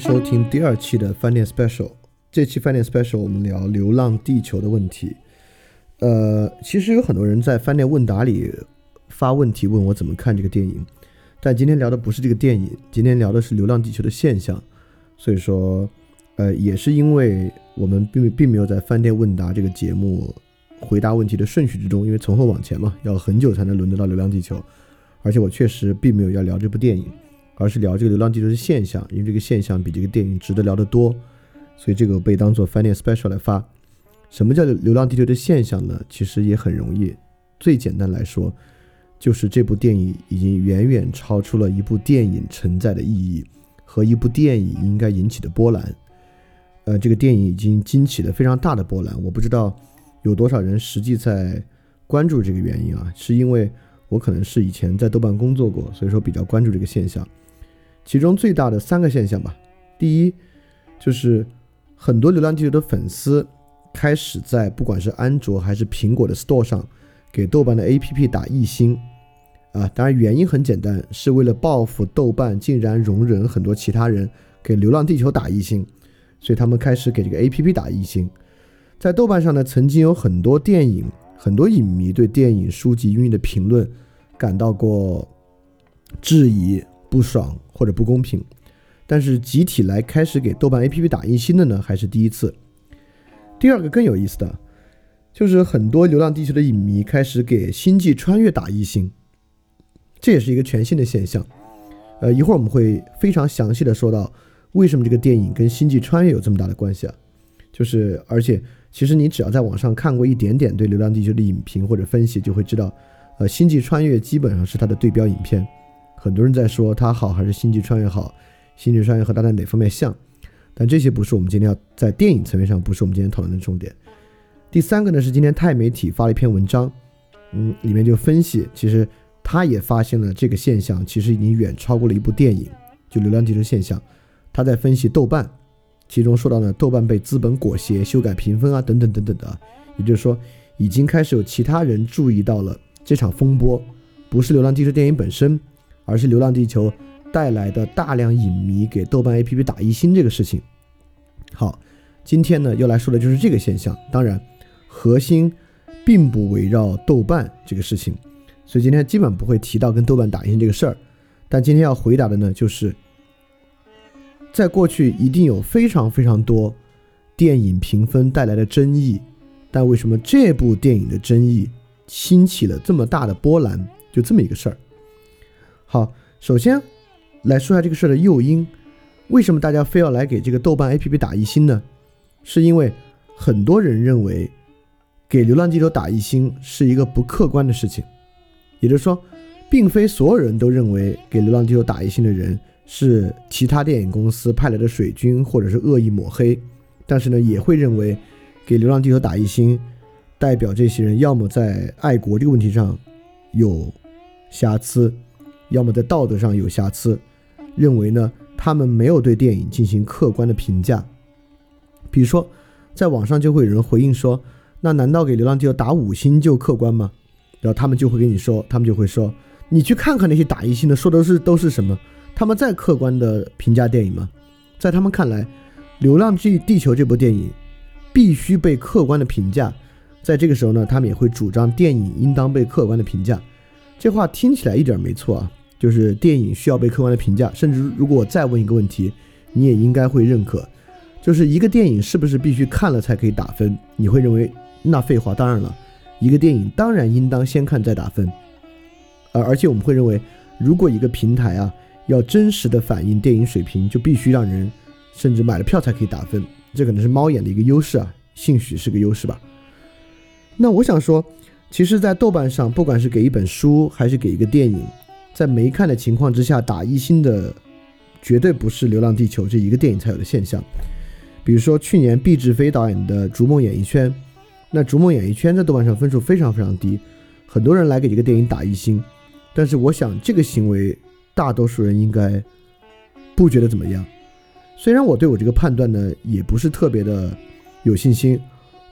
收听第二期的饭店 special。这期饭店 special 我们聊《流浪地球》的问题。呃，其实有很多人在饭店问答里发问题，问我怎么看这个电影。但今天聊的不是这个电影，今天聊的是《流浪地球》的现象。所以说，呃，也是因为我们并并没有在饭店问答这个节目回答问题的顺序之中，因为从后往前嘛，要很久才能轮得到《流浪地球》。而且我确实并没有要聊这部电影。而是聊这个流浪地球的现象，因为这个现象比这个电影值得聊得多，所以这个被当做翻 n special 来发。什么叫流浪地球的现象呢？其实也很容易，最简单来说，就是这部电影已经远远超出了一部电影存在的意义和一部电影应该引起的波澜。呃，这个电影已经惊起了非常大的波澜，我不知道有多少人实际在关注这个原因啊？是因为我可能是以前在豆瓣工作过，所以说比较关注这个现象。其中最大的三个现象吧，第一就是很多《流浪地球》的粉丝开始在不管是安卓还是苹果的 Store 上给豆瓣的 APP 打一星，啊，当然原因很简单，是为了报复豆瓣竟然容忍很多其他人给《流浪地球》打一星，所以他们开始给这个 APP 打一星。在豆瓣上呢，曾经有很多电影、很多影迷对电影、书籍、音乐的评论感到过质疑、不爽。或者不公平，但是集体来开始给豆瓣 APP 打一星的呢，还是第一次。第二个更有意思的，就是很多《流浪地球》的影迷开始给《星际穿越》打一星，这也是一个全新的现象。呃，一会儿我们会非常详细的说到为什么这个电影跟《星际穿越》有这么大的关系啊。就是而且其实你只要在网上看过一点点对《流浪地球》的影评或者分析，就会知道，呃，《星际穿越》基本上是它的对标影片。很多人在说它好还是《星际穿越》好，《星际穿越》和它在哪方面像？但这些不是我们今天要在电影层面上不是我们今天讨论的重点。第三个呢是今天钛媒体发了一篇文章，嗯，里面就分析，其实他也发现了这个现象，其实已经远超过了一部电影，就《流浪地球》现象。他在分析豆瓣，其中说到呢，豆瓣被资本裹挟修改评分啊，等等等等的，也就是说，已经开始有其他人注意到了这场风波，不是《流浪地球》电影本身。而是《流浪地球》带来的大量影迷给豆瓣 APP 打一星这个事情。好，今天呢要来说的就是这个现象。当然，核心并不围绕豆瓣这个事情，所以今天基本不会提到跟豆瓣打一星这个事儿。但今天要回答的呢，就是在过去一定有非常非常多电影评分带来的争议，但为什么这部电影的争议兴起了这么大的波澜？就这么一个事儿。好，首先来说下这个事儿的诱因，为什么大家非要来给这个豆瓣 APP 打一星呢？是因为很多人认为给《流浪地球》打一星是一个不客观的事情，也就是说，并非所有人都认为给《流浪地球》打一星的人是其他电影公司派来的水军或者是恶意抹黑，但是呢，也会认为给《流浪地球》打一星代表这些人要么在爱国这个问题上有瑕疵。要么在道德上有瑕疵，认为呢他们没有对电影进行客观的评价。比如说，在网上就会有人回应说：“那难道给《流浪地球》打五星就客观吗？”然后他们就会跟你说，他们就会说：“你去看看那些打一星的，说的是都是什么？他们在客观的评价电影吗？在他们看来，《流浪地地球》这部电影必须被客观的评价。在这个时候呢，他们也会主张电影应当被客观的评价。这话听起来一点没错啊。”就是电影需要被客观的评价，甚至如果我再问一个问题，你也应该会认可，就是一个电影是不是必须看了才可以打分？你会认为那废话，当然了，一个电影当然应当先看再打分，而而且我们会认为，如果一个平台啊要真实的反映电影水平，就必须让人甚至买了票才可以打分，这可能是猫眼的一个优势啊，兴许是个优势吧。那我想说，其实，在豆瓣上，不管是给一本书还是给一个电影。在没看的情况之下打一星的，绝对不是《流浪地球》这一个电影才有的现象。比如说去年毕志飞导演的《逐梦演艺圈》，那《逐梦演艺圈》在豆瓣上分数非常非常低，很多人来给这个电影打一星。但是我想这个行为，大多数人应该不觉得怎么样。虽然我对我这个判断呢也不是特别的有信心，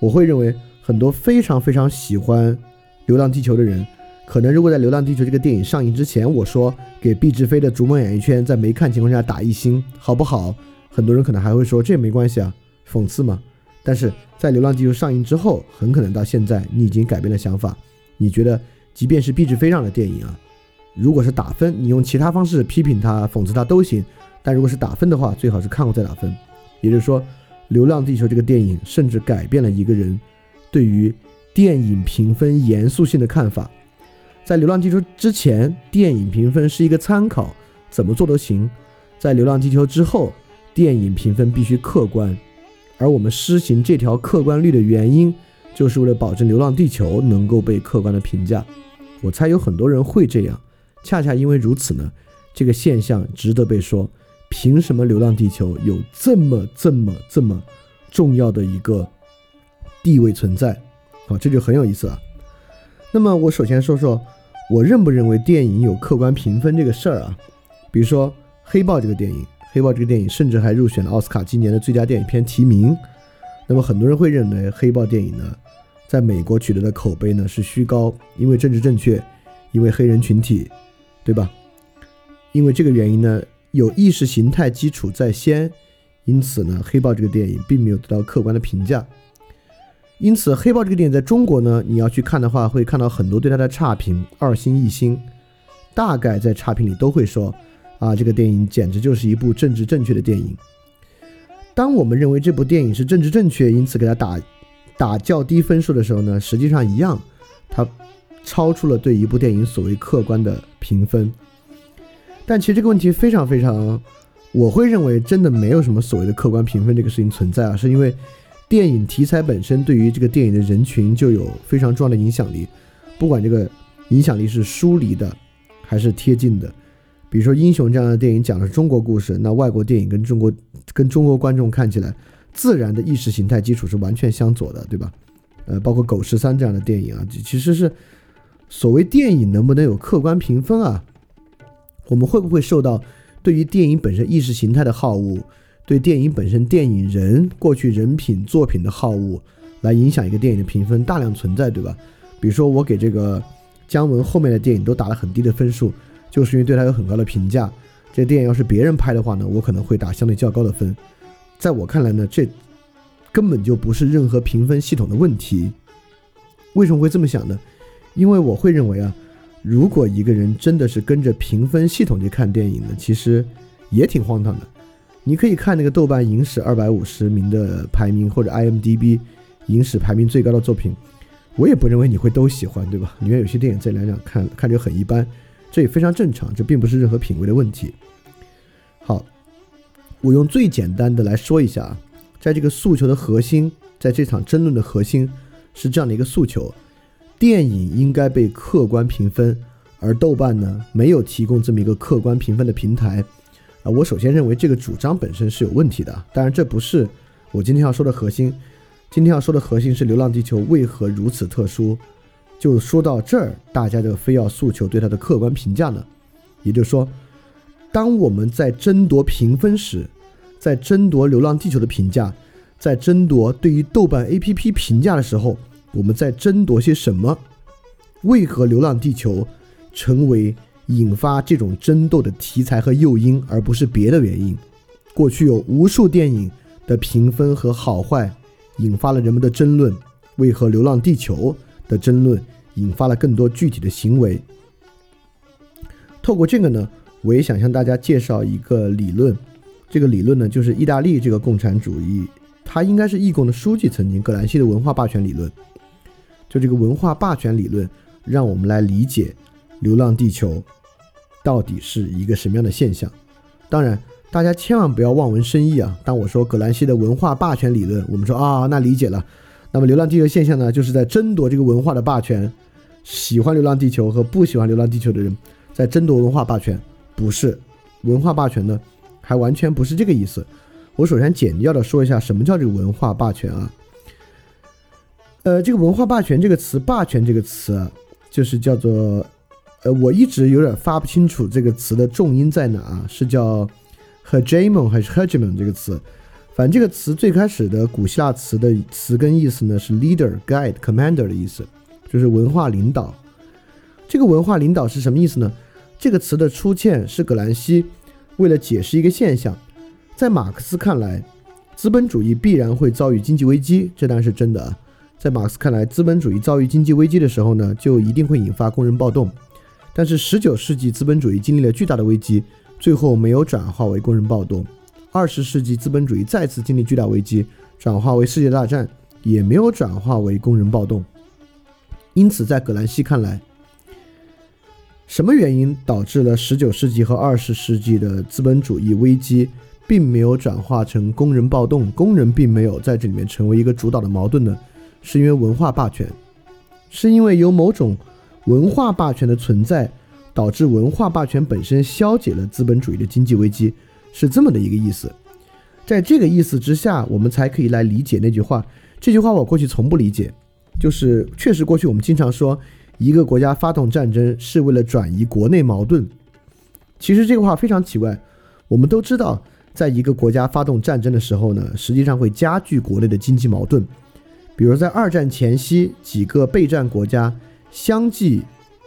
我会认为很多非常非常喜欢《流浪地球》的人。可能如果在《流浪地球》这个电影上映之前，我说给毕志飞的《逐梦演艺圈》在没看情况下打一星，好不好？很多人可能还会说这也没关系啊，讽刺嘛。但是在《流浪地球》上映之后，很可能到现在你已经改变了想法，你觉得即便是毕志飞让的电影啊，如果是打分，你用其他方式批评他、讽刺他都行。但如果是打分的话，最好是看过再打分。也就是说，《流浪地球》这个电影甚至改变了一个人对于电影评分严肃性的看法。在《流浪地球》之前，电影评分是一个参考，怎么做都行；在《流浪地球》之后，电影评分必须客观。而我们施行这条客观率的原因，就是为了保证《流浪地球》能够被客观的评价。我猜有很多人会这样，恰恰因为如此呢，这个现象值得被说。凭什么《流浪地球》有这么这么这么重要的一个地位存在？啊，这就很有意思了。那么，我首先说说。我认不认为电影有客观评分这个事儿啊？比如说《黑豹》这个电影，《黑豹》这个电影甚至还入选了奥斯卡今年的最佳电影片提名。那么很多人会认为《黑豹》电影呢，在美国取得的口碑呢是虚高，因为政治正确，因为黑人群体，对吧？因为这个原因呢，有意识形态基础在先，因此呢，《黑豹》这个电影并没有得到客观的评价。因此，《黑豹》这个电影在中国呢，你要去看的话，会看到很多对它的差评，二星、一星，大概在差评里都会说，啊，这个电影简直就是一部政治正确的电影。当我们认为这部电影是政治正确，因此给它打打较低分数的时候呢，实际上一样，它超出了对一部电影所谓客观的评分。但其实这个问题非常非常，我会认为真的没有什么所谓的客观评分这个事情存在啊，是因为。电影题材本身对于这个电影的人群就有非常重要的影响力，不管这个影响力是疏离的还是贴近的。比如说《英雄》这样的电影讲的是中国故事，那外国电影跟中国跟中国观众看起来，自然的意识形态基础是完全相左的，对吧？呃，包括《狗十三》这样的电影啊，其实是所谓电影能不能有客观评分啊？我们会不会受到对于电影本身意识形态的好恶？对电影本身、电影人过去人品作品的好恶，来影响一个电影的评分，大量存在，对吧？比如说，我给这个姜文后面的电影都打了很低的分数，就是因为对他有很高的评价。这电影要是别人拍的话呢，我可能会打相对较高的分。在我看来呢，这根本就不是任何评分系统的问题。为什么会这么想呢？因为我会认为啊，如果一个人真的是跟着评分系统去看电影呢，其实也挺荒唐的。你可以看那个豆瓣影史二百五十名的排名，或者 IMDB 影史排名最高的作品，我也不认为你会都喜欢，对吧？里面有些电影这两两看看着很一般，这也非常正常，这并不是任何品味的问题。好，我用最简单的来说一下，在这个诉求的核心，在这场争论的核心是这样的一个诉求：电影应该被客观评分，而豆瓣呢没有提供这么一个客观评分的平台。啊，我首先认为这个主张本身是有问题的，当然这不是我今天要说的核心。今天要说的核心是《流浪地球》为何如此特殊。就说到这儿，大家就非要诉求对它的客观评价呢？也就是说，当我们在争夺评分时，在争夺《流浪地球》的评价，在争夺对于豆瓣 APP 评价的时候，我们在争夺些什么？为何《流浪地球》成为？引发这种争斗的题材和诱因，而不是别的原因。过去有无数电影的评分和好坏，引发了人们的争论。为何《流浪地球》的争论引发了更多具体的行为？透过这个呢，我也想向大家介绍一个理论。这个理论呢，就是意大利这个共产主义，他应该是义工的书记，曾经葛兰西的文化霸权理论。就这个文化霸权理论，让我们来理解《流浪地球》。到底是一个什么样的现象？当然，大家千万不要望文生义啊！当我说葛兰西的文化霸权理论，我们说啊，那理解了。那么，流浪地球现象呢，就是在争夺这个文化的霸权。喜欢流浪地球和不喜欢流浪地球的人在争夺文化霸权，不是文化霸权呢，还完全不是这个意思。我首先简要的说一下什么叫这个文化霸权啊？呃，这个文化霸权这个词，霸权这个词啊，就是叫做。呃，我一直有点发不清楚这个词的重音在哪啊？是叫 hegemon 还是 hegemon 这个词？反正这个词最开始的古希腊词的词根意思呢是 leader、guide、commander 的意思，就是文化领导。这个文化领导是什么意思呢？这个词的出现是葛兰西为了解释一个现象，在马克思看来，资本主义必然会遭遇经济危机，这当然是真的啊。在马克思看来，资本主义遭遇经济危机的时候呢，就一定会引发工人暴动。但是十九世纪资本主义经历了巨大的危机，最后没有转化为工人暴动。二十世纪资本主义再次经历巨大危机，转化为世界大战，也没有转化为工人暴动。因此，在葛兰西看来，什么原因导致了十九世纪和二十世纪的资本主义危机，并没有转化成工人暴动？工人并没有在这里面成为一个主导的矛盾呢？是因为文化霸权，是因为有某种文化霸权的存在，导致文化霸权本身消解了资本主义的经济危机，是这么的一个意思。在这个意思之下，我们才可以来理解那句话。这句话我过去从不理解，就是确实过去我们经常说。一个国家发动战争是为了转移国内矛盾，其实这个话非常奇怪。我们都知道，在一个国家发动战争的时候呢，实际上会加剧国内的经济矛盾。比如在二战前夕，几个备战国家相继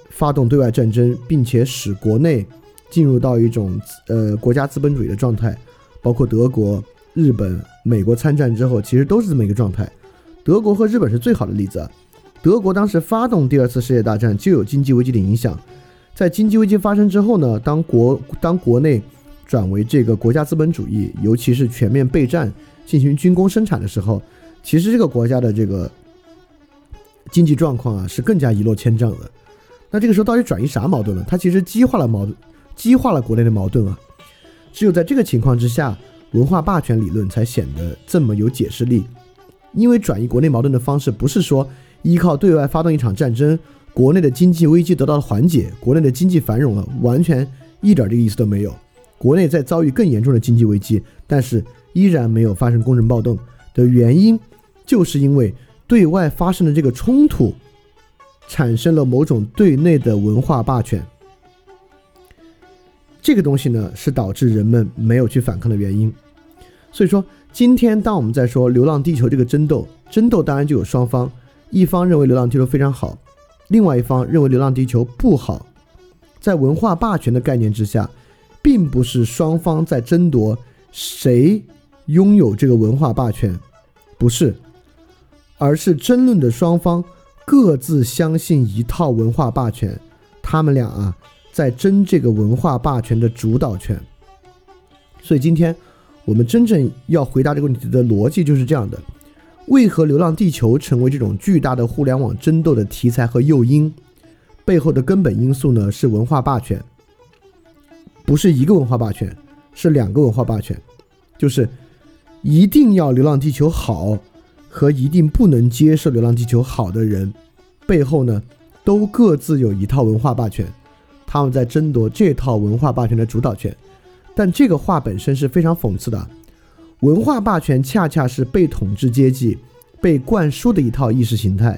发动对外战争，并且使国内进入到一种呃国家资本主义的状态，包括德国、日本、美国参战之后，其实都是这么一个状态。德国和日本是最好的例子。德国当时发动第二次世界大战就有经济危机的影响，在经济危机发生之后呢，当国当国内转为这个国家资本主义，尤其是全面备战进行军工生产的时候，其实这个国家的这个经济状况啊是更加一落千丈的。那这个时候到底转移啥矛盾了？它其实激化了矛盾，激化了国内的矛盾啊。只有在这个情况之下，文化霸权理论才显得这么有解释力，因为转移国内矛盾的方式不是说。依靠对外发动一场战争，国内的经济危机得到了缓解，国内的经济繁荣了，完全一点这个意思都没有。国内在遭遇更严重的经济危机，但是依然没有发生工人暴动的原因，就是因为对外发生的这个冲突，产生了某种对内的文化霸权。这个东西呢，是导致人们没有去反抗的原因。所以说，今天当我们在说《流浪地球》这个争斗，争斗当然就有双方。一方认为《流浪地球》非常好，另外一方认为《流浪地球》不好。在文化霸权的概念之下，并不是双方在争夺谁拥有这个文化霸权，不是，而是争论的双方各自相信一套文化霸权，他们俩啊在争这个文化霸权的主导权。所以今天我们真正要回答这个问题的逻辑就是这样的。为何《流浪地球》成为这种巨大的互联网争斗的题材和诱因？背后的根本因素呢？是文化霸权，不是一个文化霸权，是两个文化霸权，就是一定要《流浪地球》好和一定不能接受《流浪地球》好的人，背后呢，都各自有一套文化霸权，他们在争夺这套文化霸权的主导权。但这个话本身是非常讽刺的。文化霸权恰恰是被统治阶级被灌输的一套意识形态，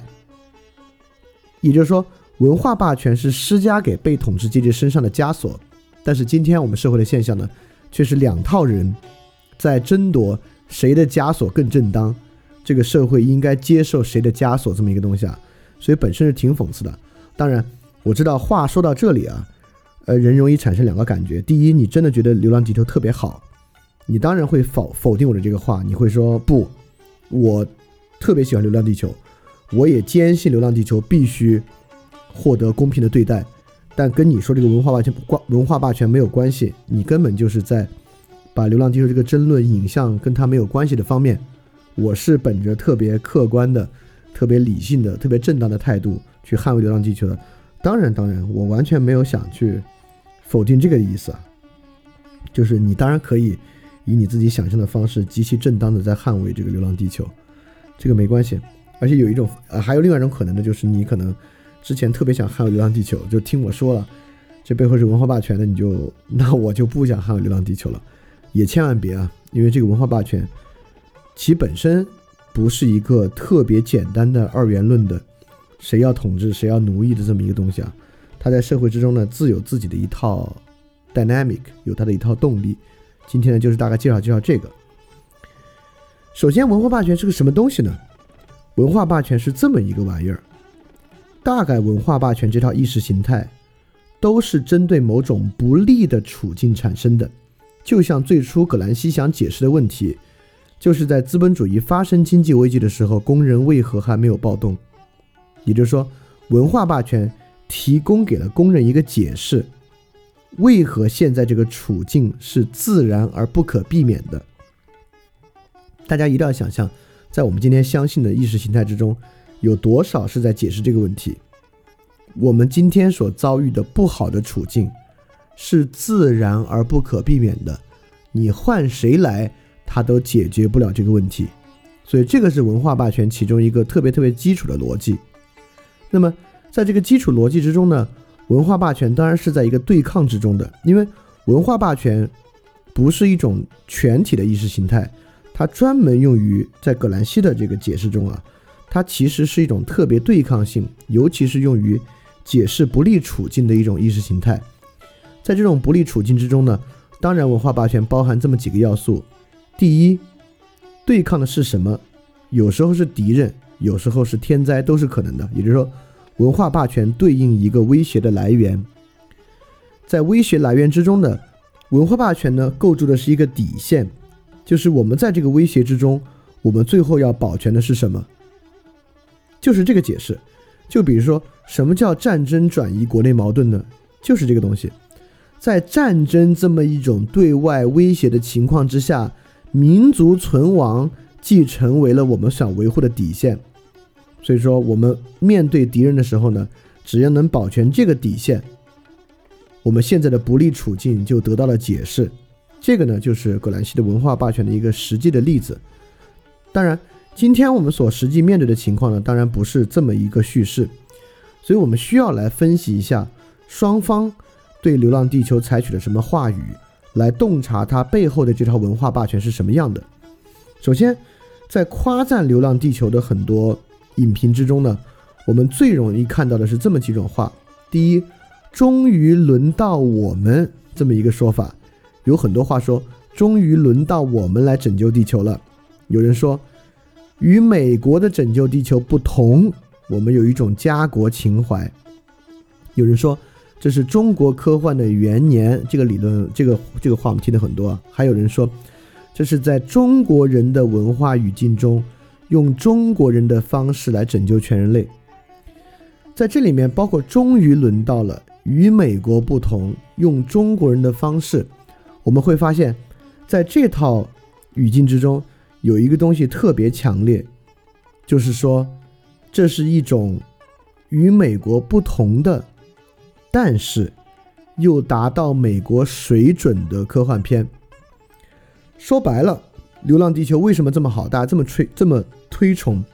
也就是说，文化霸权是施加给被统治阶级身上的枷锁。但是今天我们社会的现象呢，却是两套人在争夺谁的枷锁更正当，这个社会应该接受谁的枷锁这么一个东西啊，所以本身是挺讽刺的。当然，我知道话说到这里啊，呃，人容易产生两个感觉：第一，你真的觉得《流浪地球》特别好。你当然会否否定我的这个话，你会说不，我特别喜欢《流浪地球》，我也坚信《流浪地球》必须获得公平的对待，但跟你说这个文化霸权关文化霸权没有关系，你根本就是在把《流浪地球》这个争论引向跟它没有关系的方面。我是本着特别客观的、特别理性的、特别正当的态度去捍卫《流浪地球》的。当然，当然，我完全没有想去否定这个意思啊，就是你当然可以。以你自己想象的方式，极其正当的在捍卫这个《流浪地球》，这个没关系。而且有一种，呃，还有另外一种可能的，就是你可能之前特别想捍卫《流浪地球》，就听我说了，这背后是文化霸权的，你就那我就不想捍卫《流浪地球》了。也千万别啊，因为这个文化霸权其本身不是一个特别简单的二元论的，谁要统治谁要奴役的这么一个东西啊。它在社会之中呢，自有自己的一套 dynamic，有它的一套动力。今天呢，就是大概介绍介绍这个。首先，文化霸权是个什么东西呢？文化霸权是这么一个玩意儿，大概文化霸权这套意识形态都是针对某种不利的处境产生的。就像最初葛兰西想解释的问题，就是在资本主义发生经济危机的时候，工人为何还没有暴动？也就是说，文化霸权提供给了工人一个解释：为何现在这个处境是自然而不可避免的？大家一定要想象，在我们今天相信的意识形态之中，有多少是在解释这个问题？我们今天所遭遇的不好的处境。是自然而不可避免的，你换谁来，他都解决不了这个问题。所以这个是文化霸权其中一个特别特别基础的逻辑。那么在这个基础逻辑之中呢，文化霸权当然是在一个对抗之中的，因为文化霸权不是一种全体的意识形态，它专门用于在葛兰西的这个解释中啊，它其实是一种特别对抗性，尤其是用于解释不利处境的一种意识形态。在这种不利处境之中呢，当然文化霸权包含这么几个要素：第一，对抗的是什么？有时候是敌人，有时候是天灾，都是可能的。也就是说，文化霸权对应一个威胁的来源。在威胁来源之中呢，文化霸权呢构筑的是一个底线，就是我们在这个威胁之中，我们最后要保全的是什么？就是这个解释。就比如说，什么叫战争转移国内矛盾呢？就是这个东西。在战争这么一种对外威胁的情况之下，民族存亡既成为了我们想维护的底线。所以说，我们面对敌人的时候呢，只要能保全这个底线，我们现在的不利处境就得到了解释。这个呢，就是葛兰西的文化霸权的一个实际的例子。当然，今天我们所实际面对的情况呢，当然不是这么一个叙事，所以我们需要来分析一下双方。对《流浪地球》采取了什么话语来洞察它背后的这套文化霸权是什么样的？首先，在夸赞《流浪地球》的很多影评之中呢，我们最容易看到的是这么几种话：第一，终于轮到我们这么一个说法，有很多话说，终于轮到我们来拯救地球了。有人说，与美国的拯救地球不同，我们有一种家国情怀。有人说。这是中国科幻的元年，这个理论，这个这个话我们听的很多。还有人说，这是在中国人的文化语境中，用中国人的方式来拯救全人类。在这里面，包括终于轮到了与美国不同，用中国人的方式，我们会发现，在这套语境之中，有一个东西特别强烈，就是说，这是一种与美国不同的。但是，又达到美国水准的科幻片。说白了，《流浪地球》为什么这么好，大家这么吹、这么推崇，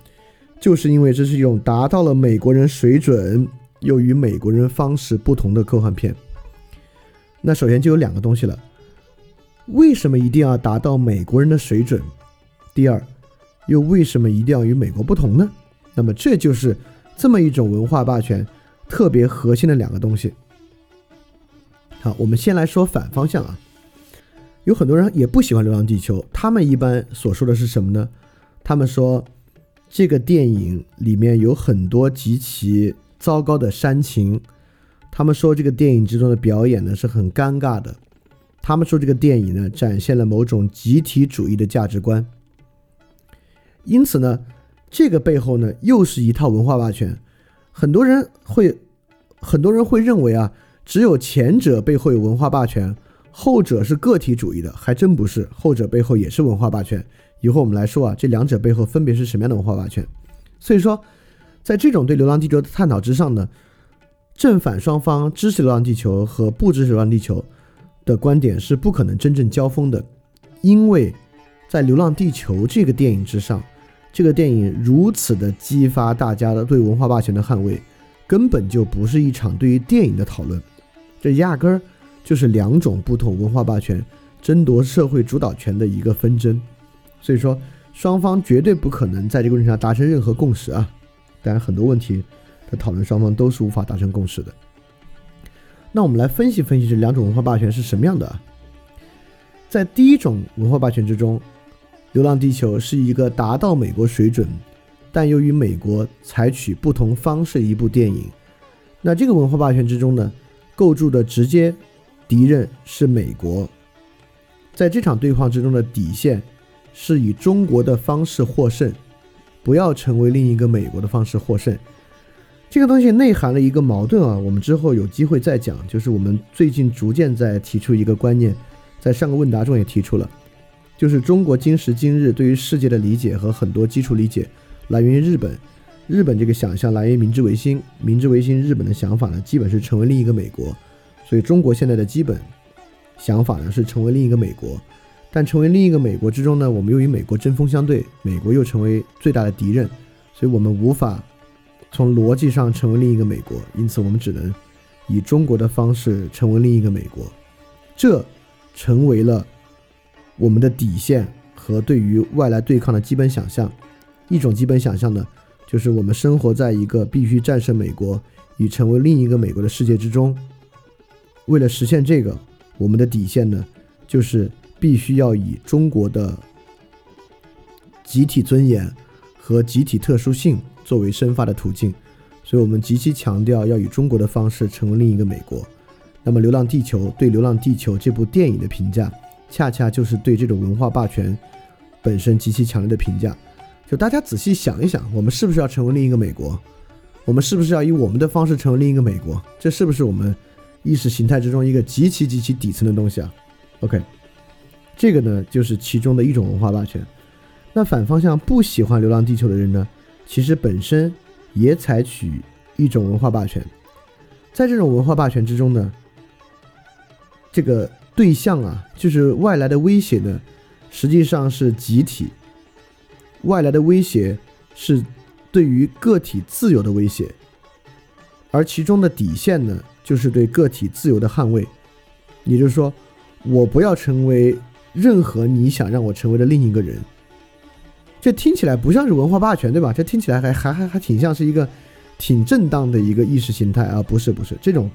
就是因为这是一种达到了美国人水准又与美国人方式不同的科幻片。那首先就有两个东西了：为什么一定要达到美国人的水准？第二，又为什么一定要与美国不同呢？那么这就是这么一种文化霸权。特别核心的两个东西。好，我们先来说反方向啊。有很多人也不喜欢《流浪地球》，他们一般所说的是什么呢？他们说这个电影里面有很多极其糟糕的煽情。他们说这个电影之中的表演呢是很尴尬的。他们说这个电影呢展现了某种集体主义的价值观。因此呢，这个背后呢又是一套文化霸权。很多人会，很多人会认为啊，只有前者背后有文化霸权，后者是个体主义的，还真不是，后者背后也是文化霸权。一会儿我们来说啊，这两者背后分别是什么样的文化霸权。所以说，在这种对《流浪地球》的探讨之上呢，正反双方支持《流浪地球》和不支持《流浪地球》的观点是不可能真正交锋的，因为在《流浪地球》这个电影之上。这个电影如此的激发大家的对文化霸权的捍卫，根本就不是一场对于电影的讨论，这压根儿就是两种不同文化霸权争夺社会主导权的一个纷争。所以说，双方绝对不可能在这个问题上达成任何共识啊！当然，很多问题的讨论，双方都是无法达成共识的。那我们来分析分析这两种文化霸权是什么样的啊。在第一种文化霸权之中。《流浪地球》是一个达到美国水准，但由于美国采取不同方式一部电影，那这个文化霸权之中呢，构筑的直接敌人是美国，在这场对话之中的底线是以中国的方式获胜，不要成为另一个美国的方式获胜。这个东西内含了一个矛盾啊，我们之后有机会再讲。就是我们最近逐渐在提出一个观念，在上个问答中也提出了，就是中国今时今日对于世界的理解和很多基础理解来源于日本，日本这个想象来源于明治维新，明治维新日本的想法呢，基本是成为另一个美国，所以中国现在的基本想法呢是成为另一个美国，但成为另一个美国之中呢，我们又与美国针锋相对，美国又成为最大的敌人，所以我们无法。从逻辑上成为另一个美国，因此我们只能以中国的方式成为另一个美国，这成为了我们的底线和对于外来对抗的基本想象。一种基本想象呢，就是我们生活在一个必须战胜美国与成为另一个美国的世界之中。为了实现这个，我们的底线呢，就是必须要以中国的集体尊严和集体特殊性。作为生发的途径，所以我们极其强调要以中国的方式成为另一个美国。那么，《流浪地球》对《流浪地球》这部电影的评价，恰恰就是对这种文化霸权本身极其强烈的评价。就大家仔细想一想，我们是不是要成为另一个美国？我们是不是要以我们的方式成为另一个美国？这是不是我们意识形态之中一个极其极其底层的东西啊？OK，这个呢，就是其中的一种文化霸权。那反方向不喜欢《流浪地球》的人呢？其实本身也采取一种文化霸权，在这种文化霸权之中呢，这个对象啊，就是外来的威胁呢，实际上是集体。外来的威胁是对于个体自由的威胁，而其中的底线呢，就是对个体自由的捍卫。也就是说，我不要成为任何你想让我成为的另一个人。这听起来不像是文化霸权，对吧？这听起来还还还还挺像是一个挺正当的一个意识形态啊！不是不是，这种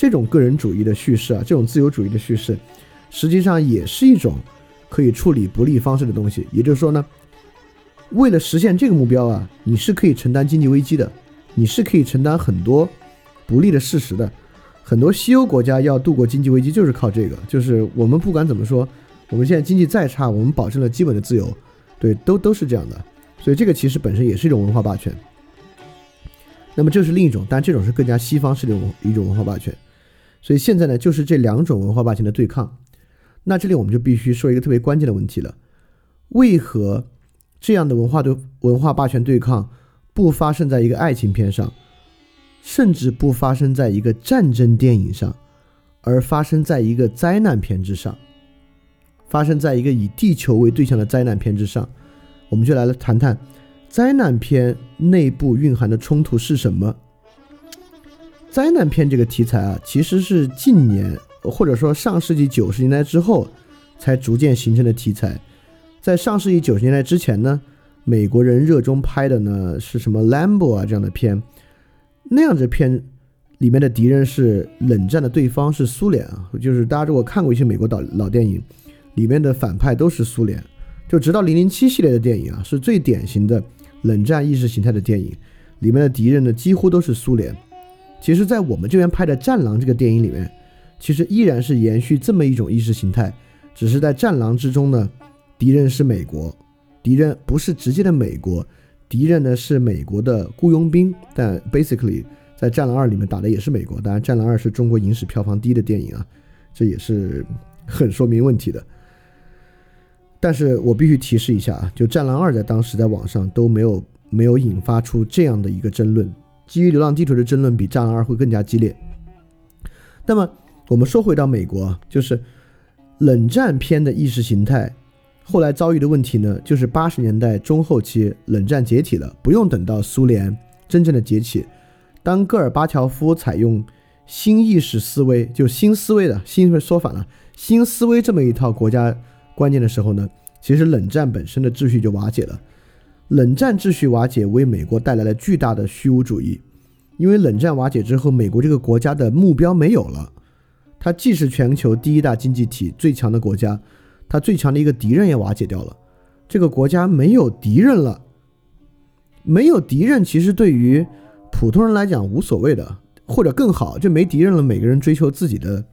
这种个人主义的叙事啊，这种自由主义的叙事，实际上也是一种可以处理不利方式的东西。也就是说呢，为了实现这个目标啊，你是可以承担经济危机的，你是可以承担很多不利的事实的。很多西欧国家要度过经济危机，就是靠这个，就是我们不管怎么说，我们现在经济再差，我们保证了基本的自由。对，都都是这样的，所以这个其实本身也是一种文化霸权。那么这是另一种，但这种是更加西方式的一种文化霸权。所以现在呢，就是这两种文化霸权的对抗。那这里我们就必须说一个特别关键的问题了：为何这样的文化对文化霸权对抗不发生在一个爱情片上，甚至不发生在一个战争电影上，而发生在一个灾难片之上？发生在一个以地球为对象的灾难片之上，我们就来谈谈灾难片内部蕴含的冲突是什么。灾难片这个题材啊，其实是近年或者说上世纪九十年代之后才逐渐形成的题材。在上世纪九十年代之前呢，美国人热衷拍的呢是什么《Lambo》啊这样的片，那样子片里面的敌人是冷战的对方是苏联啊，就是大家如果看过一些美国导老电影。里面的反派都是苏联，就直到零零七系列的电影啊，是最典型的冷战意识形态的电影，里面的敌人呢几乎都是苏联。其实，在我们这边拍的《战狼》这个电影里面，其实依然是延续这么一种意识形态，只是在《战狼》之中呢，敌人是美国，敌人不是直接的美国，敌人呢是美国的雇佣兵。但 basically 在《战狼二》里面打的也是美国，当然《战狼二》是中国影史票房第一的电影啊，这也是很说明问题的。但是我必须提示一下啊，就《战狼二》在当时在网上都没有没有引发出这样的一个争论，基于《流浪地球》的争论比《战狼二》会更加激烈。那么我们说回到美国，就是冷战片的意识形态后来遭遇的问题呢，就是八十年代中后期冷战解体了，不用等到苏联真正的解体，当戈尔巴乔夫采用新意识思维，就新思维的新说反了，新思维这么一套国家。观念的时候呢，其实冷战本身的秩序就瓦解了。冷战秩序瓦解，为美国带来了巨大的虚无主义。因为冷战瓦解之后，美国这个国家的目标没有了。它既是全球第一大经济体、最强的国家，它最强的一个敌人也瓦解掉了。这个国家没有敌人了，没有敌人，其实对于普通人来讲无所谓的，或者更好，就没敌人了，每个人追求自己的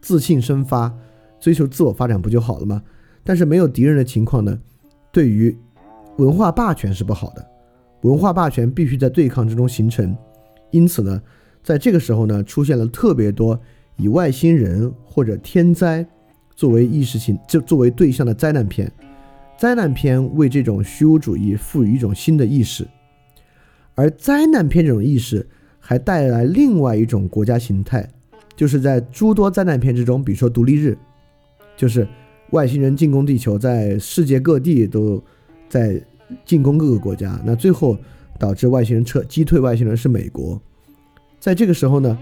自信生发，追求自我发展不就好了吗？但是没有敌人的情况呢，对于文化霸权是不好的，文化霸权必须在对抗之中形成，因此呢，在这个时候呢，出现了特别多以外星人或者天灾作为意识形就作为对象的灾难片。灾难片为这种虚无主义赋予一种新的意识，而灾难片这种意识还带来另外一种国家形态，就是在诸多灾难片之中，比如说《独立日》，就是外星人进攻地球，在世界各地都在进攻各个国家，那最后导致外星人撤击退外星人是美国。在这个时候呢，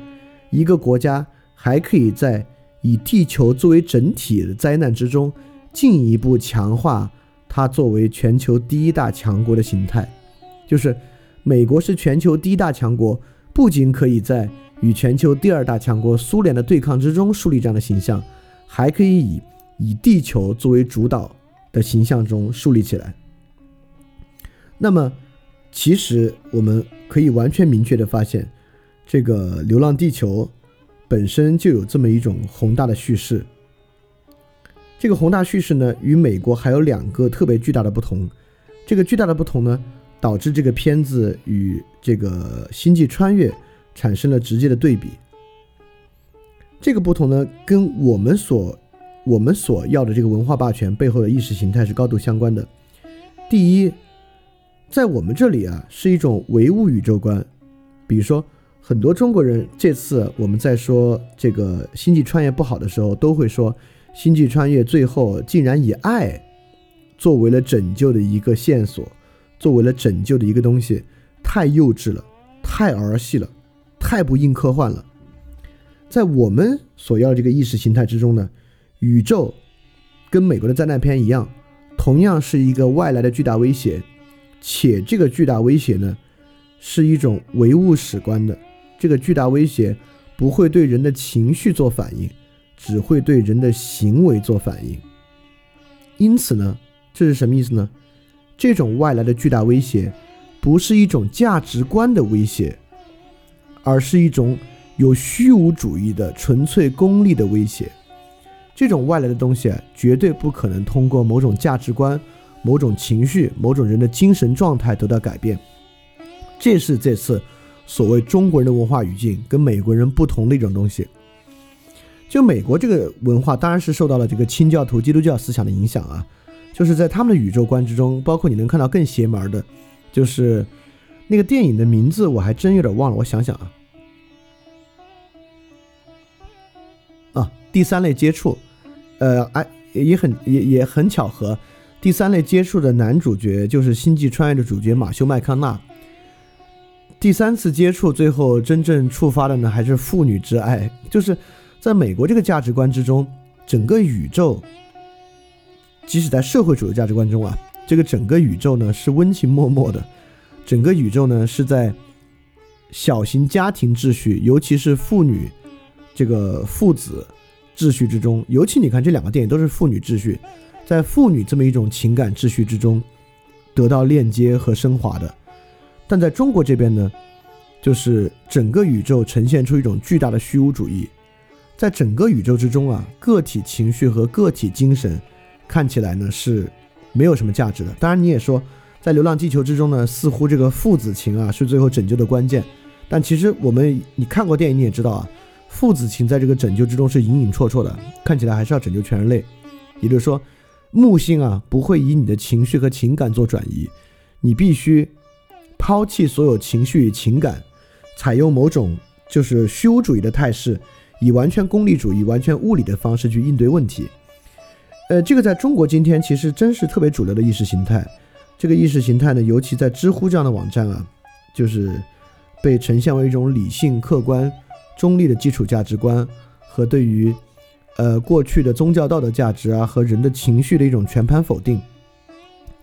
一个国家还可以在以地球作为整体的灾难之中进一步强化。它作为全球第一大强国的形态，就是美国是全球第一大强国，不仅可以在与全球第二大强国苏联的对抗之中树立这样的形象，还可以以以地球作为主导的形象中树立起来。那么，其实我们可以完全明确的发现，这个《流浪地球》本身就有这么一种宏大的叙事。这个宏大叙事呢，与美国还有两个特别巨大的不同。这个巨大的不同呢，导致这个片子与这个《星际穿越》产生了直接的对比。这个不同呢，跟我们所我们所要的这个文化霸权背后的意识形态是高度相关的。第一，在我们这里啊，是一种唯物宇宙观。比如说，很多中国人这次我们在说这个《星际穿越》不好的时候，都会说。星际穿越最后竟然以爱作为了拯救的一个线索，作为了拯救的一个东西，太幼稚了，太儿戏了，太不硬科幻了。在我们所要的这个意识形态之中呢，宇宙跟美国的灾难片一样，同样是一个外来的巨大威胁，且这个巨大威胁呢，是一种唯物史观的，这个巨大威胁不会对人的情绪做反应。只会对人的行为做反应，因此呢，这是什么意思呢？这种外来的巨大威胁，不是一种价值观的威胁，而是一种有虚无主义的纯粹功利的威胁。这种外来的东西啊，绝对不可能通过某种价值观、某种情绪、某种人的精神状态得到改变。这是这次所谓中国人的文化语境跟美国人不同的一种东西。就美国这个文化，当然是受到了这个清教徒基督教思想的影响啊。就是在他们的宇宙观之中，包括你能看到更邪门的，就是那个电影的名字我还真有点忘了，我想想啊，啊，第三类接触，呃，哎，也很也也很巧合，第三类接触的男主角就是《星际穿越》的主角马修麦康纳。第三次接触，最后真正触发的呢，还是父女之爱，就是。在美国这个价值观之中，整个宇宙，即使在社会主义价值观中啊，这个整个宇宙呢是温情脉脉的，整个宇宙呢是在小型家庭秩序，尤其是父女这个父子秩序之中，尤其你看这两个电影都是父女秩序，在父女这么一种情感秩序之中得到链接和升华的，但在中国这边呢，就是整个宇宙呈现出一种巨大的虚无主义。在整个宇宙之中啊，个体情绪和个体精神看起来呢是没有什么价值的。当然，你也说，在《流浪地球》之中呢，似乎这个父子情啊是最后拯救的关键。但其实我们你看过电影，你也知道啊，父子情在这个拯救之中是隐隐绰绰的，看起来还是要拯救全人类。也就是说，木星啊不会以你的情绪和情感做转移，你必须抛弃所有情绪与情感，采用某种就是虚无主义的态势。以完全功利主义、完全物理的方式去应对问题，呃，这个在中国今天其实真是特别主流的意识形态。这个意识形态呢，尤其在知乎这样的网站啊，就是被呈现为一种理性、客观、中立的基础价值观和对于呃过去的宗教道德价值啊和人的情绪的一种全盘否定。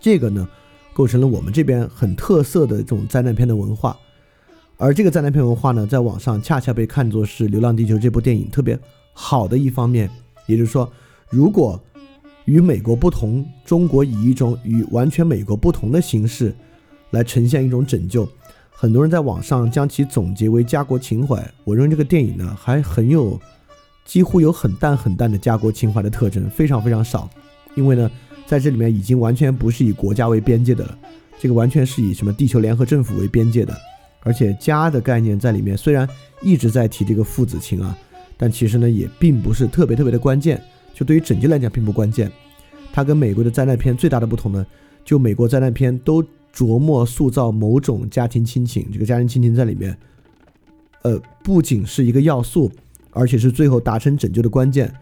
这个呢，构成了我们这边很特色的这种灾难片的文化。而这个灾难片文化呢，在网上恰恰被看作是《流浪地球》这部电影特别好的一方面。也就是说，如果与美国不同，中国以一种与完全美国不同的形式来呈现一种拯救。很多人在网上将其总结为家国情怀，我认为这个电影呢还很有，几乎有很淡很淡的家国情怀的特征，非常非常少。因为呢，在这里面已经完全不是以国家为边界的了，这个完全是以什么地球联合政府为边界的，而且家的概念在里面虽然一直在提这个父子情啊，但其实呢也并不是特别特别的关键，就对于拯救来讲并不关键。它跟美国的灾难片最大的不同呢，就美国灾难片都。琢磨塑造某种家庭亲情，这个家庭亲情在里面，呃，不仅是一个要素，而且是最后达成拯救的关键。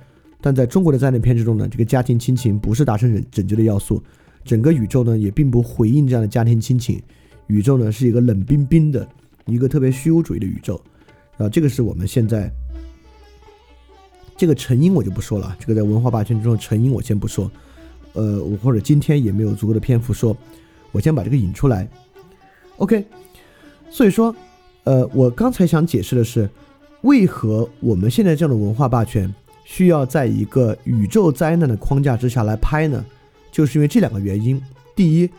但在中国的灾难片之中呢，这个家庭亲情不是达成拯拯救的要素，整个宇宙呢也并不回应这样的家庭亲情，宇宙呢是一个冷冰冰的，一个特别虚无主义的宇宙。啊，这个是我们现在这个成因我就不说了，这个在文化霸权之中成因我先不说，呃，我或者今天也没有足够的篇幅说。我先把这个引出来，OK。所以说，呃，我刚才想解释的是，为何我们现在这样的文化霸权需要在一个宇宙灾难的框架之下来拍呢？就是因为这两个原因。第一，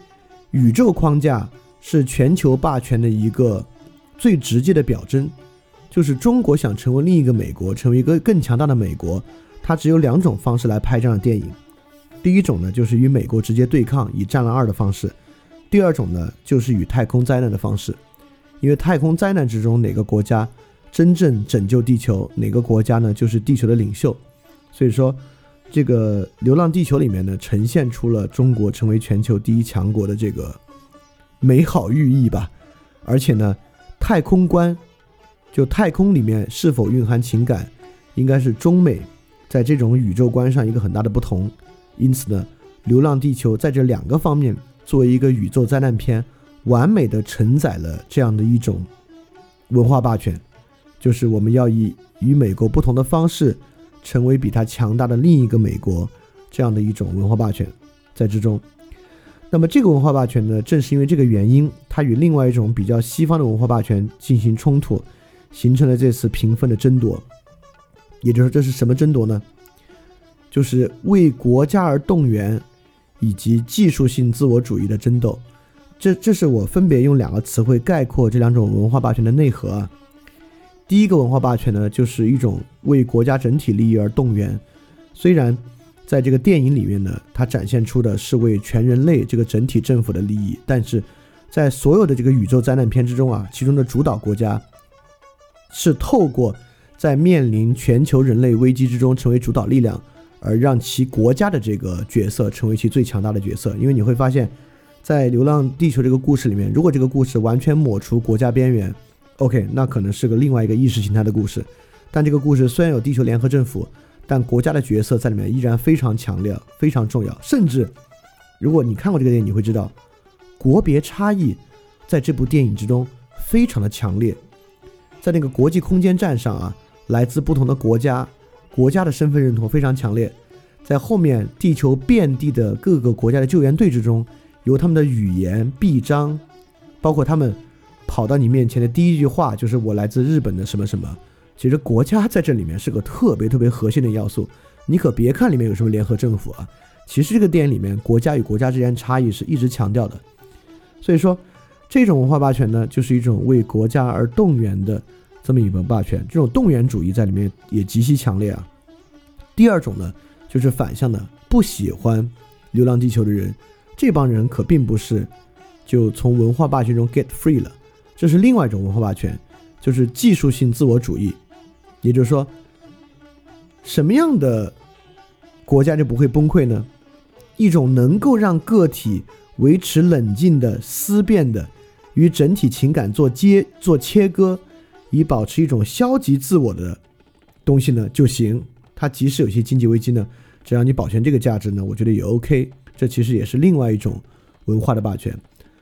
宇宙框架是全球霸权的一个最直接的表征，就是中国想成为另一个美国，成为一个更强大的美国，它只有两种方式来拍这样的电影。第一种呢，就是与美国直接对抗，以战狼二的方式。第二种呢，就是与太空灾难的方式，因为太空灾难之中哪个国家真正拯救地球，哪个国家呢就是地球的领袖。所以说，这个《流浪地球》里面呢，呈现出了中国成为全球第一强国的这个美好寓意吧。而且呢，太空观，就太空里面是否蕴含情感，应该是中美在这种宇宙观上一个很大的不同。因此呢，《流浪地球》在这两个方面。作为一个宇宙灾难片，完美的承载了这样的一种文化霸权，就是我们要以与美国不同的方式，成为比它强大的另一个美国这样的一种文化霸权在之中。那么这个文化霸权呢，正是因为这个原因，它与另外一种比较西方的文化霸权进行冲突，形成了这次评分的争夺。也就是，这是什么争夺呢？就是为国家而动员。以及技术性自我主义的争斗，这这是我分别用两个词汇概括这两种文化霸权的内核啊。第一个文化霸权呢，就是一种为国家整体利益而动员，虽然在这个电影里面呢，它展现出的是为全人类这个整体政府的利益，但是在所有的这个宇宙灾难片之中啊，其中的主导国家是透过在面临全球人类危机之中成为主导力量。而让其国家的这个角色成为其最强大的角色，因为你会发现，在《流浪地球》这个故事里面，如果这个故事完全抹除国家边缘，OK，那可能是个另外一个意识形态的故事。但这个故事虽然有地球联合政府，但国家的角色在里面依然非常强烈、非常重要。甚至，如果你看过这个电影，你会知道，国别差异在这部电影之中非常的强烈。在那个国际空间站上啊，来自不同的国家。国家的身份认同非常强烈，在后面地球遍地的各个国家的救援队之中，由他们的语言、臂章，包括他们跑到你面前的第一句话就是“我来自日本的什么什么”。其实国家在这里面是个特别特别核心的要素。你可别看里面有什么联合政府啊，其实这个电影里面国家与国家之间差异是一直强调的。所以说，这种文化霸权呢，就是一种为国家而动员的。这么一种霸权，这种动员主义在里面也极其强烈啊。第二种呢，就是反向的，不喜欢《流浪地球》的人，这帮人可并不是就从文化霸权中 get free 了，这是另外一种文化霸权，就是技术性自我主义。也就是说，什么样的国家就不会崩溃呢？一种能够让个体维持冷静的思辨的，与整体情感做接做切割。以保持一种消极自我的东西呢就行。它即使有些经济危机呢，只要你保全这个价值呢，我觉得也 OK。这其实也是另外一种文化的霸权。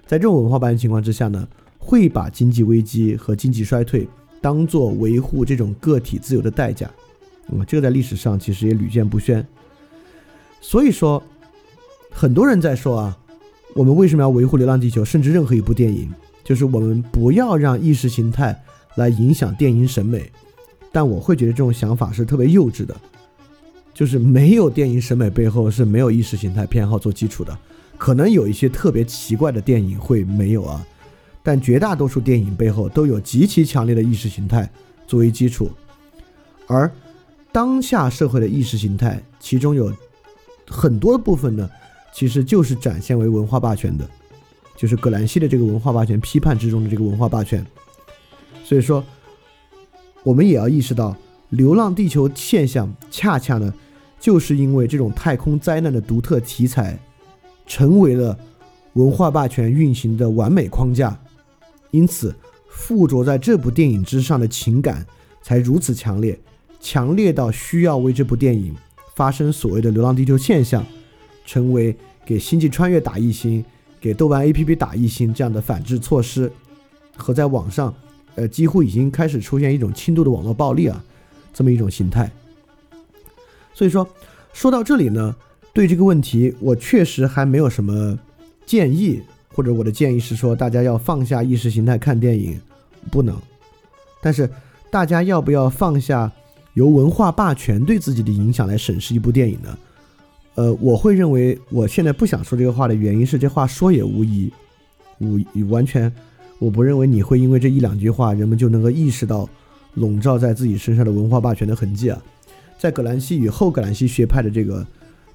在这种文化霸权情况之下呢，会把经济危机和经济衰退当做维护这种个体自由的代价。嗯，这个在历史上其实也屡见不鲜。所以说，很多人在说啊，我们为什么要维护《流浪地球》？甚至任何一部电影，就是我们不要让意识形态。来影响电影审美，但我会觉得这种想法是特别幼稚的，就是没有电影审美背后是没有意识形态偏好做基础的，可能有一些特别奇怪的电影会没有啊，但绝大多数电影背后都有极其强烈的意识形态作为基础，而当下社会的意识形态，其中有很多部分呢，其实就是展现为文化霸权的，就是葛兰西的这个文化霸权批判之中的这个文化霸权。所以说，我们也要意识到，流浪地球现象恰恰呢，就是因为这种太空灾难的独特题材。成为了文化霸权运行的完美框架，因此附着在这部电影之上的情感才如此强烈，强烈到需要为这部电影发生所谓的“流浪地球”现象，成为给《星际穿越》打一星，给豆瓣 APP 打一星这样的反制措施，和在网上，呃，几乎已经开始出现一种轻度的网络暴力啊，这么一种形态。所以说，说到这里呢。对这个问题，我确实还没有什么建议，或者我的建议是说，大家要放下意识形态看电影，不能。但是，大家要不要放下由文化霸权对自己的影响来审视一部电影呢？呃，我会认为，我现在不想说这个话的原因是，这话说也无疑，无完全，我不认为你会因为这一两句话，人们就能够意识到笼罩在自己身上的文化霸权的痕迹啊。在葛兰西与后葛兰西学派的这个。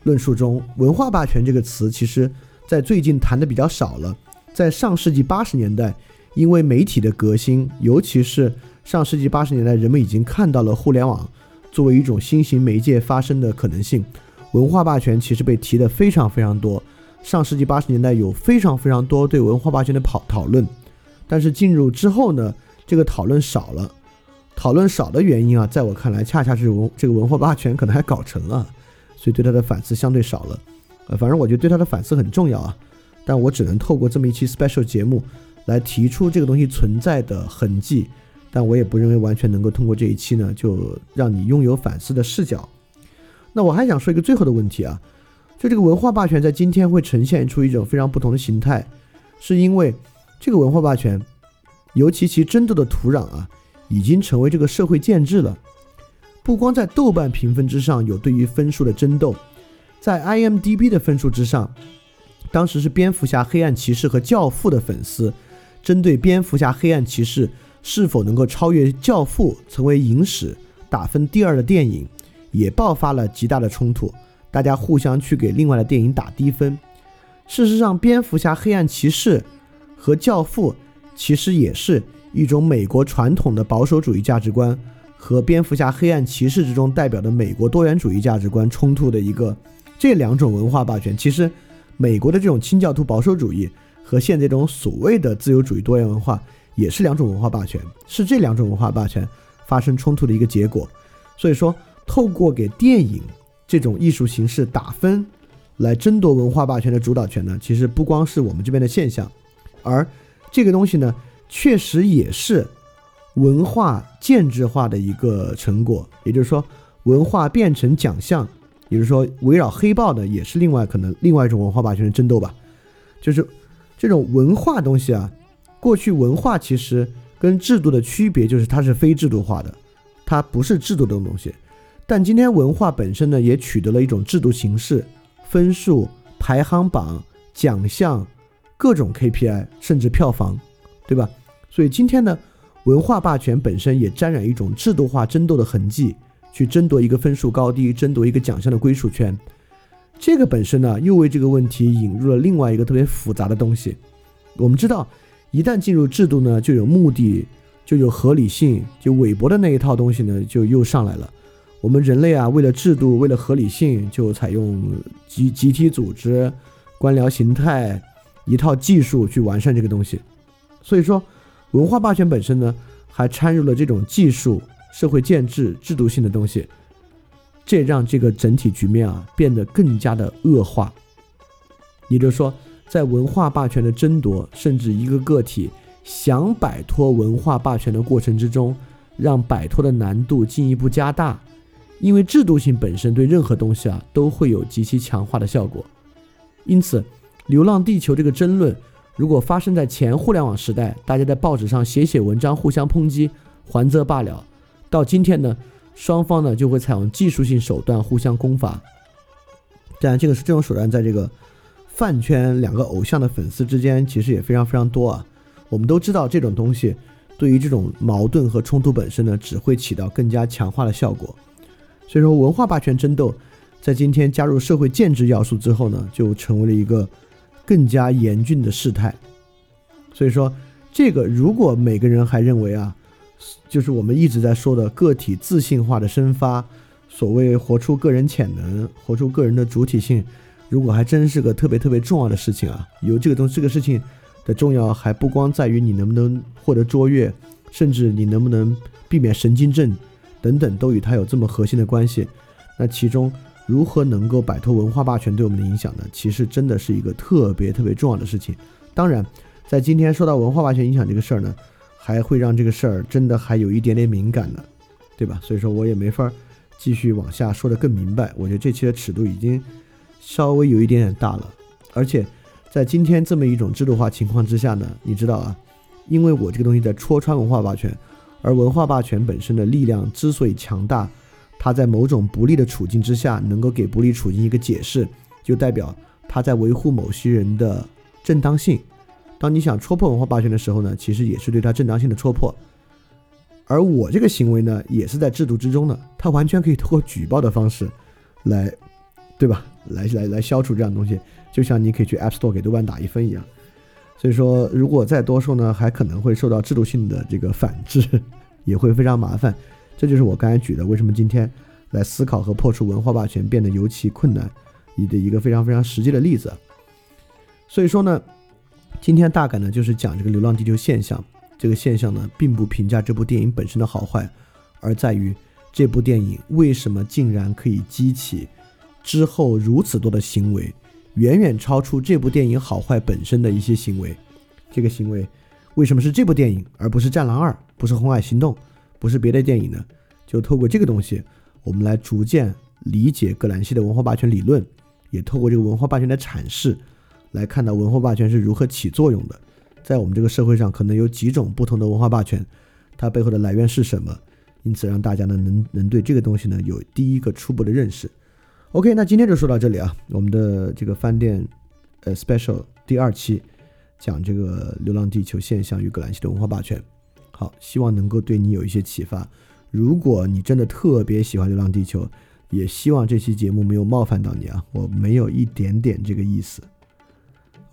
论述中，“文化霸权”这个词，其实，在最近谈的比较少了。在上世纪八十年代，因为媒体的革新，尤其是上世纪八十年代，人们已经看到了互联网作为一种新型媒介发生的可能性。文化霸权其实被提的非常非常多。上世纪八十年代有非常非常多对文化霸权的讨讨论，但是进入之后呢，这个讨论少了。讨论少的原因啊，在我看来，恰恰是文这个文化霸权可能还搞成了。所以对他的反思相对少了，呃，反正我觉得对他的反思很重要啊，但我只能透过这么一期 special 节目来提出这个东西存在的痕迹，但我也不认为完全能够通过这一期呢就让你拥有反思的视角。那我还想说一个最后的问题啊，就这个文化霸权在今天会呈现出一种非常不同的形态，是因为这个文化霸权，尤其其争斗的土壤啊，已经成为这个社会建制了。不光在豆瓣评分之上有对于分数的争斗，在 IMDB 的分数之上，当时是蝙蝠侠、黑暗骑士和教父的粉丝，针对蝙蝠侠、黑暗骑士是否能够超越教父成为影史打分第二的电影，也爆发了极大的冲突，大家互相去给另外的电影打低分。事实上，蝙蝠侠、黑暗骑士和教父其实也是一种美国传统的保守主义价值观。和蝙蝠侠、黑暗骑士之中代表的美国多元主义价值观冲突的一个，这两种文化霸权，其实美国的这种清教徒保守主义和现在这种所谓的自由主义多元文化，也是两种文化霸权，是这两种文化霸权发生冲突的一个结果。所以说，透过给电影这种艺术形式打分，来争夺文化霸权的主导权呢，其实不光是我们这边的现象，而这个东西呢，确实也是。文化建制化的一个成果，也就是说，文化变成奖项，也就是说，围绕黑豹的也是另外可能另外一种文化霸权的争斗吧。就是这种文化东西啊，过去文化其实跟制度的区别就是它是非制度化的，它不是制度的东西。但今天文化本身呢，也取得了一种制度形式，分数、排行榜、奖项、各种 KPI，甚至票房，对吧？所以今天呢。文化霸权本身也沾染一种制度化争斗的痕迹，去争夺一个分数高低，争夺一个奖项的归属权。这个本身呢，又为这个问题引入了另外一个特别复杂的东西。我们知道，一旦进入制度呢，就有目的，就有合理性，就韦伯的那一套东西呢，就又上来了。我们人类啊，为了制度，为了合理性，就采用集集体组织、官僚形态一套技术去完善这个东西。所以说。文化霸权本身呢，还掺入了这种技术、社会建制、制度性的东西，这让这个整体局面啊变得更加的恶化。也就是说，在文化霸权的争夺，甚至一个个体想摆脱文化霸权的过程之中，让摆脱的难度进一步加大。因为制度性本身对任何东西啊都会有极其强化的效果。因此，《流浪地球》这个争论。如果发生在前互联网时代，大家在报纸上写写文章，互相抨击，还则罢了。到今天呢，双方呢就会采用技术性手段互相攻伐。当然，这个是这种手段，在这个饭圈两个偶像的粉丝之间其实也非常非常多啊。我们都知道这种东西对于这种矛盾和冲突本身呢，只会起到更加强化的效果。所以说，文化霸权争斗在今天加入社会建制要素之后呢，就成为了一个更加严峻的事态。所以说，这个如果每个人还认为啊，就是我们一直在说的个体自信化的生发，所谓活出个人潜能，活出个人的主体性。如果还真是个特别特别重要的事情啊，有这个东这个事情的重要还不光在于你能不能获得卓越，甚至你能不能避免神经症等等，都与它有这么核心的关系。那其中如何能够摆脱文化霸权对我们的影响呢？其实真的是一个特别特别重要的事情。当然，在今天说到文化霸权影响这个事儿呢，还会让这个事儿真的还有一点点敏感呢，对吧？所以说我也没法继续往下说的更明白。我觉得这期的尺度已经。稍微有一点点大了，而且在今天这么一种制度化情况之下呢，你知道啊，因为我这个东西在戳穿文化霸权，而文化霸权本身的力量之所以强大，它在某种不利的处境之下能够给不利处境一个解释，就代表它在维护某些人的正当性。当你想戳破文化霸权的时候呢，其实也是对它正当性的戳破。而我这个行为呢，也是在制度之中的，它完全可以通过举报的方式来，对吧？来来来消除这样的东西，就像你可以去 App Store 给豆瓣打一分一样。所以说，如果再多说呢，还可能会受到制度性的这个反制，也会非常麻烦。这就是我刚才举的，为什么今天来思考和破除文化霸权变得尤其困难，你的一个非常非常实际的例子。所以说呢，今天大概呢就是讲这个《流浪地球》现象。这个现象呢，并不评价这部电影本身的好坏，而在于这部电影为什么竟然可以激起。之后如此多的行为，远远超出这部电影好坏本身的一些行为。这个行为为什么是这部电影，而不是《战狼二》，不是《红海行动》，不是别的电影呢？就透过这个东西，我们来逐渐理解葛兰西的文化霸权理论，也透过这个文化霸权的阐释，来看到文化霸权是如何起作用的。在我们这个社会上，可能有几种不同的文化霸权，它背后的来源是什么？因此，让大家呢能能对这个东西呢有第一个初步的认识。OK，那今天就说到这里啊。我们的这个饭店，呃，special 第二期讲这个《流浪地球》现象与葛兰西的文化霸权。好，希望能够对你有一些启发。如果你真的特别喜欢《流浪地球》，也希望这期节目没有冒犯到你啊。我没有一点点这个意思。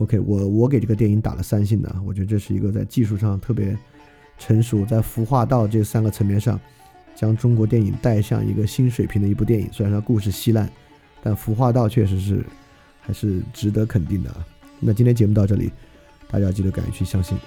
OK，我我给这个电影打了三星的，我觉得这是一个在技术上特别成熟，在服化道这三个层面上，将中国电影带向一个新水平的一部电影。虽然它故事稀烂。但服化道确实是，还是值得肯定的啊。那今天节目到这里，大家记得敢于去相信。